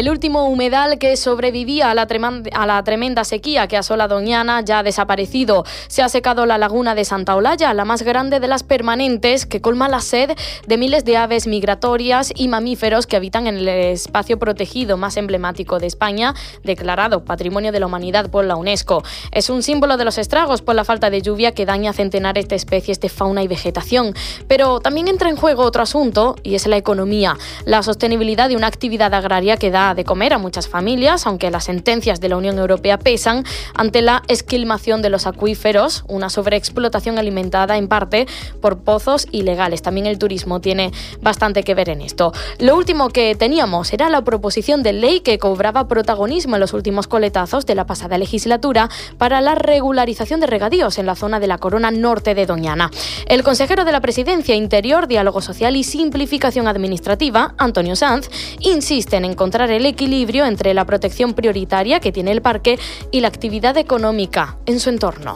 El último humedal que sobrevivía a la, tremenda sequía que asola Doñana ya ha desaparecido. Se ha secado la laguna de Santa Olalla, la más grande de las permanentes, que colma la sed de miles de aves migratorias y mamíferos que habitan en el espacio protegido más emblemático de España, declarado Patrimonio de la Humanidad por la UNESCO. Es un símbolo de los estragos por la falta de lluvia que daña centenares de especies de fauna y vegetación. Pero también entra en juego otro asunto y es la economía, la sostenibilidad de una actividad agraria que da de comer a muchas familias, aunque las sentencias de la Unión Europea pesan ante la esquilmación de los acuíferos, una sobreexplotación alimentada en parte por pozos ilegales. También el turismo tiene bastante que ver en esto. Lo último que teníamos era la proposición de ley que cobraba protagonismo en los últimos coletazos de la pasada legislatura para la regularización de regadíos en la zona de la corona norte de Doñana. El consejero de la Presidencia Interior, Diálogo Social y Simplificación Administrativa, Antonio Sanz, insiste en encontrar el el equilibrio entre la protección prioritaria que tiene el parque y la actividad económica en su entorno.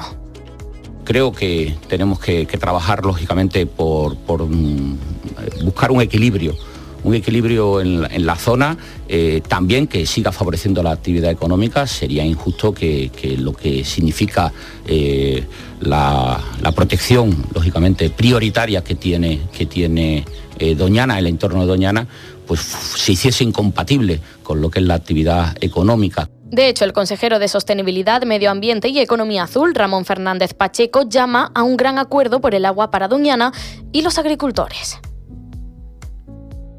Creo que tenemos que, trabajar lógicamente por, mm, buscar un equilibrio un equilibrio en la, zona, eh, también que siga favoreciendo la actividad económica. Sería injusto que, lo que significa eh, la, protección, lógicamente, prioritaria que tiene, que tiene eh, Doñana, el entorno de Doñana, pues se hiciese incompatible con lo que es la actividad económica. De hecho, el consejero de Sostenibilidad, Medio Ambiente y Economía Azul, Ramón Fernández Pacheco, llama a un gran acuerdo por el agua para Doñana y los agricultores.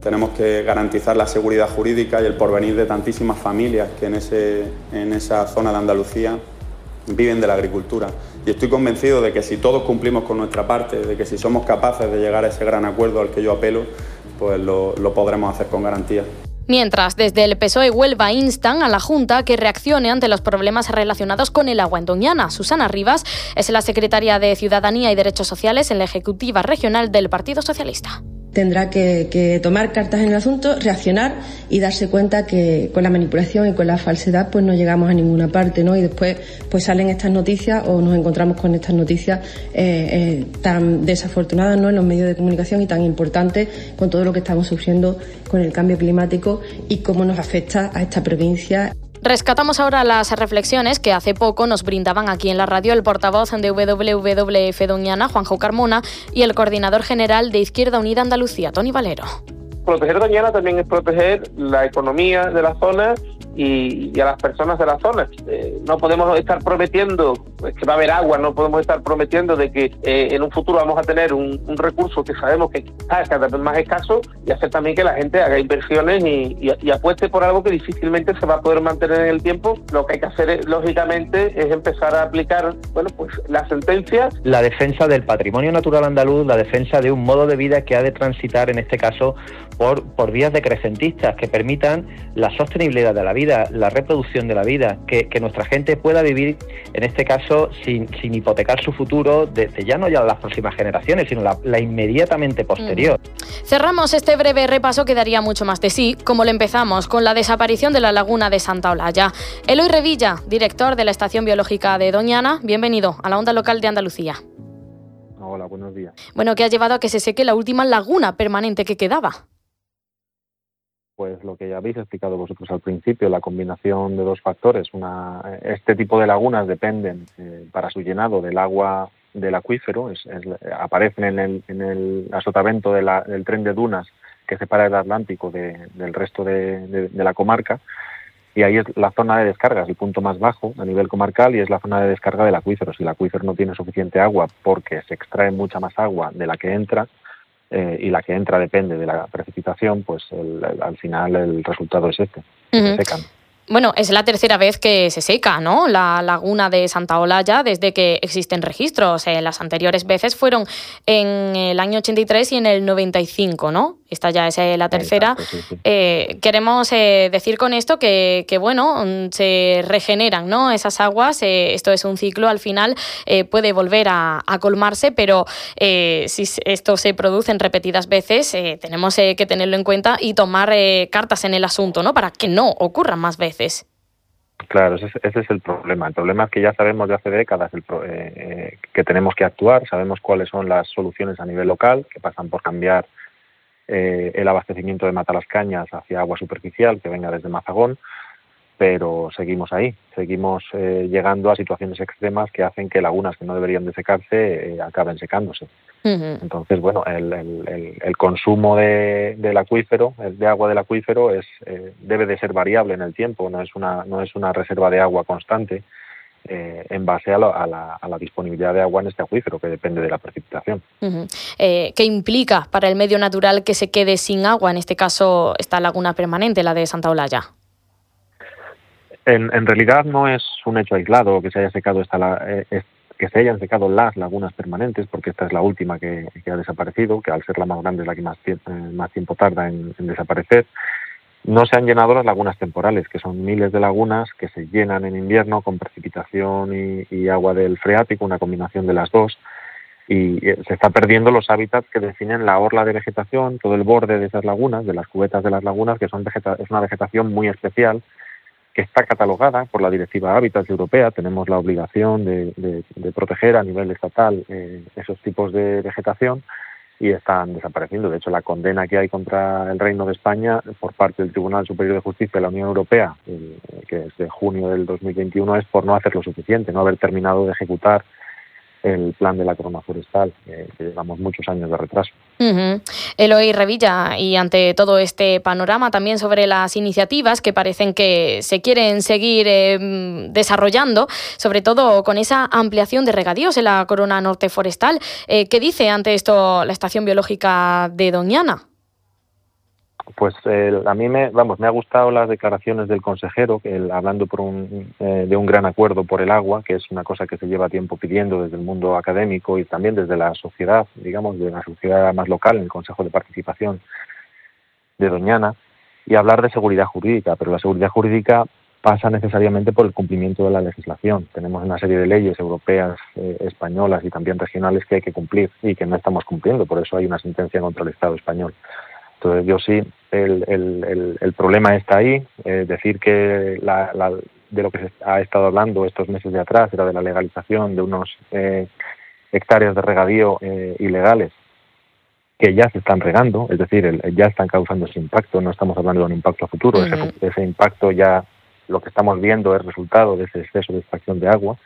Tenemos que garantizar la seguridad jurídica y el porvenir de tantísimas familias que en, ese, en esa zona de Andalucía viven de la agricultura. Y estoy convencido de que si todos cumplimos con nuestra parte, de que si somos capaces de llegar a ese gran acuerdo al que yo apelo, pues lo, podremos hacer con garantía. Mientras, desde el PSOE Huelva instan a la Junta que reaccione ante los problemas relacionados con el agua en Doñana. Susana Rivas es la secretaria de Ciudadanía y Derechos Sociales en la Ejecutiva Regional del Partido Socialista tendrá que, tomar cartas en el asunto, reaccionar y darse cuenta que con la manipulación y con la falsedad pues no llegamos a ninguna parte, ¿no? Y después pues salen estas noticias o nos encontramos con estas noticias eh, eh, tan desafortunadas, ¿no? En los medios de comunicación y tan importantes con todo lo que estamos sufriendo con el cambio climático y cómo nos afecta a esta provincia. Rescatamos ahora las reflexiones que hace poco nos brindaban aquí en la radio el portavoz de WWF Doñana, Juanjo Carmona, y el coordinador general de Izquierda Unida Andalucía, Tony Valero. Proteger Doñana también es proteger la economía de la zona y, a las personas de la zona. Eh, no podemos estar prometiendo pues, que va a haber agua, no podemos estar prometiendo de que eh, en un futuro vamos a tener un, recurso que sabemos que está cada vez más escaso y hacer también que la gente haga inversiones y, apueste por algo que difícilmente se va a poder mantener en el tiempo. Lo que hay que hacer, lógicamente, es empezar a aplicar bueno, pues, las sentencias. La defensa del patrimonio natural andaluz, la defensa de un modo de vida que ha de transitar, en este caso, por, por vías decrecentistas que permitan la sostenibilidad de la vida la reproducción de la vida, que, nuestra gente pueda vivir, en este caso, sin, hipotecar su futuro desde ya no ya las próximas generaciones, sino la, inmediatamente posterior. Cerramos este breve repaso que daría mucho más de sí, como lo empezamos, con la desaparición de la laguna de Santa Olalla. Eloy Revilla, director de la Estación Biológica de Doñana, bienvenido a la onda local de Andalucía. Hola, buenos días. Bueno, ¿qué ha llevado a que se seque la última laguna permanente que quedaba? Pues lo que ya habéis explicado vosotros al principio, la combinación de dos factores. Una, este tipo de lagunas dependen eh, para su llenado del agua del acuífero, aparecen en el, en el del tren de dunas que separa el Atlántico del resto de, la comarca y ahí es la zona de descarga, es el punto más bajo a nivel comarcal y es la zona de descarga del acuífero. Si el acuífero no tiene suficiente agua porque se extrae mucha más agua de la que entra, eh, y la que entra depende de la precipitación, pues al final el resultado es este. Bueno, es la tercera vez que se seca, ¿no? La laguna de Santa Olalla desde que existen registros. Eh, las anteriores veces fueron en el año 83 y en el 95, ¿no? Esta ya es eh, la tercera. Eh, queremos decir con esto que, bueno, mm, se regeneran, ¿no? Esas aguas. esto es un ciclo, al final puede volver a, a colmarse, pero si esto se produce en repetidas veces, tenemos que tenerlo en cuenta y tomar cartas en el asunto, ¿no? Para que no ocurran más veces. Claro, ese, es el problema. El problema es que ya sabemos de hace décadas eh, eh, que tenemos que actuar, sabemos cuáles son las soluciones a nivel local, que pasan por cambiar eh, el abastecimiento de Matalascañas hacia agua superficial que venga desde Mazagón, pero seguimos ahí, seguimos eh, llegando a situaciones extremas que hacen que lagunas que no deberían de secarse eh, acaben secándose. Entonces, bueno, el, el, el consumo de, del acuífero, de agua del acuífero, es, eh, debe de ser variable en el tiempo, no es una, no es una reserva de agua constante en base a, a, la, a, la, disponibilidad de agua en este acuífero, que depende de la precipitación. ¿Qué implica para el medio natural que se quede sin agua, en este caso esta laguna permanente, la de Santa Olalla? En, realidad no es un hecho aislado que se haya secado esta eh, que se hayan secado las lagunas permanentes, porque esta es la última que, ha desaparecido, que al ser la más grande es la que más, eh, tiempo tarda en, desaparecer. No se han llenado las lagunas temporales, que son miles de lagunas que se llenan en invierno con precipitación y, agua del freático, una combinación de las dos, y eh, se está perdiendo los hábitats que definen la orla de vegetación, todo el borde de esas lagunas, de las cubetas de las lagunas, que son es una vegetación muy especial, que está catalogada por la Directiva Hábitats Europea. Tenemos la obligación de, proteger a nivel estatal eh, esos tipos de vegetación y están desapareciendo. De hecho, la condena que hay contra el Reino de España por parte del Tribunal Superior de Justicia de la Unión Europea, eh, que es de junio del 2021, es por no hacer lo suficiente, no haber terminado de ejecutar el plan de la corona forestal, que llevamos muchos años de retraso. Eloy Revilla, y ante todo este panorama también sobre las iniciativas que parecen que se quieren seguir eh, desarrollando, sobre todo con esa ampliación de regadíos en la corona norte forestal, eh, ¿qué dice ante esto la estación biológica de Doñana? Pues a mí me, vamos, me ha gustado las declaraciones del consejero, hablando por un, eh, de un gran acuerdo por el agua, que es una cosa que se lleva tiempo pidiendo desde el mundo académico y también desde la sociedad, digamos, de la sociedad más local, en el Consejo de Participación de Doñana, y hablar de seguridad jurídica, pero la seguridad jurídica pasa necesariamente por el cumplimiento de la legislación. Tenemos una serie de leyes europeas, eh, españolas y también regionales que hay que cumplir y que no estamos cumpliendo, por eso hay una sentencia contra el Estado español. Entonces yo sí, el, el, el, problema está ahí, eh, decir que la, de lo que se ha estado hablando estos meses de atrás era de la legalización de unos eh, hectáreas de regadío eh, ilegales que ya se están regando, es decir, ya están causando ese impacto, no estamos hablando de un impacto a futuro, ese, ese impacto ya lo que estamos viendo es resultado de ese exceso de extracción de agua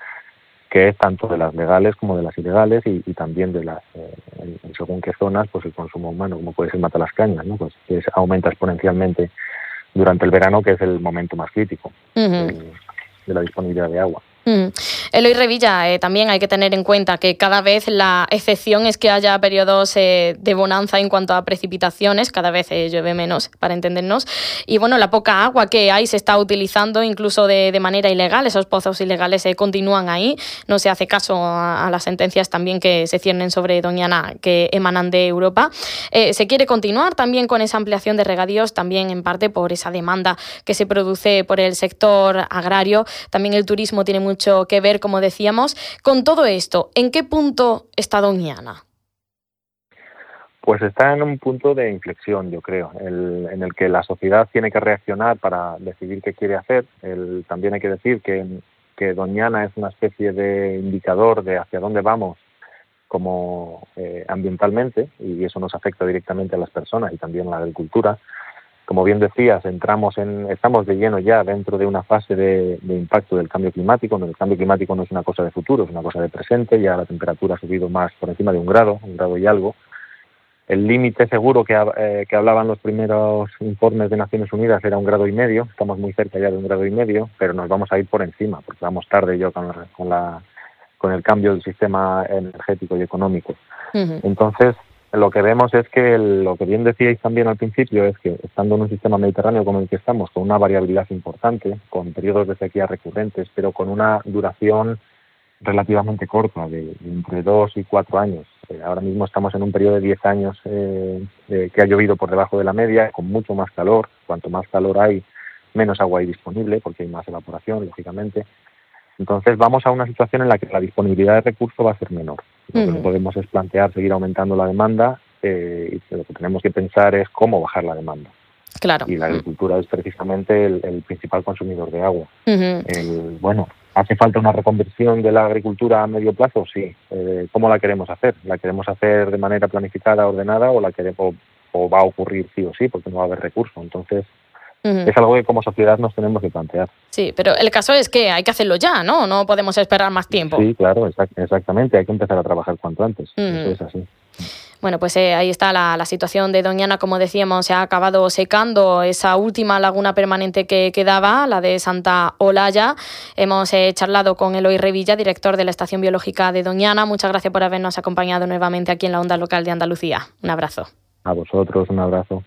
que es tanto de las legales como de las ilegales y, también de las, eh, en, según qué zonas, pues el consumo humano, como puede ser Matalascañas, ¿no? Pues que aumenta exponencialmente durante el verano, que es el momento más crítico de la disponibilidad de agua. Mm. Eloy Revilla, eh, también hay que tener en cuenta que cada vez la excepción es que haya periodos eh, de bonanza en cuanto a precipitaciones, cada vez eh, llueve menos, para entendernos. Y bueno, la poca agua que hay se está utilizando incluso de, manera ilegal, esos pozos ilegales continúan ahí, no se hace caso a, las sentencias también que se ciernen sobre Doñana que emanan de Europa. se quiere continuar también con esa ampliación de regadíos, también en parte por esa demanda que se produce por el sector agrario. También el turismo tiene mucho que ver, como decíamos. Con todo esto, ¿en qué punto está Doñana? Pues está en un punto de inflexión, yo creo, en el que la sociedad tiene que reaccionar para decidir qué quiere hacer. también hay que decir que, Doñana es una especie de indicador de hacia dónde vamos como eh, ambientalmente y eso nos afecta directamente a las personas y también a la agricultura. Como bien decías, entramos en, estamos de lleno ya dentro de una fase de, impacto del cambio climático. El cambio climático no es una cosa de futuro, es una cosa de presente. Ya la temperatura ha subido más por encima de un grado, un grado y algo. El límite seguro que, eh, que hablaban los primeros informes de Naciones Unidas era un grado y medio. Estamos muy cerca ya de un grado y medio, pero nos vamos a ir por encima, porque vamos tarde yo con, con, la, con el cambio del sistema energético y económico. Entonces, lo que vemos es que lo que bien decíais también al principio es que estando en un sistema mediterráneo como el que estamos, con una variabilidad importante, con periodos de sequía recurrentes, pero con una duración relativamente corta, de, entre dos y cuatro años. Eh, ahora mismo estamos en un periodo de diez años eh, que ha llovido por debajo de la media, con mucho más calor. Cuanto más calor hay, menos agua hay disponible, porque hay más evaporación, lógicamente. Entonces vamos a una situación en la que la disponibilidad de recursos va a ser menor. Lo que no podemos es plantear seguir aumentando la demanda eh, y lo que tenemos que pensar es cómo bajar la demanda. Claro. Y la agricultura es precisamente el, principal consumidor de agua. bueno, ¿hace falta una reconversión de la agricultura a medio plazo? Sí. Eh, ¿Cómo la queremos hacer? ¿La queremos hacer de manera planificada, ordenada o la queremos o va a ocurrir sí o sí porque no va a haber recursos? Entonces, es algo que como sociedad nos tenemos que plantear. Sí, pero el caso es que hay que hacerlo ya, ¿no? No podemos esperar más tiempo. Sí, claro, exactamente. Hay que empezar a trabajar cuanto antes. Eso es así. Bueno, pues eh, ahí está la, situación de Doñana, como decíamos, se ha acabado secando esa última laguna permanente que quedaba, la de Santa Olaya. Hemos eh, charlado con Eloy Revilla, director de la Estación Biológica de Doñana. Muchas gracias por habernos acompañado nuevamente aquí en la onda local de Andalucía. Un abrazo. A vosotros, un abrazo.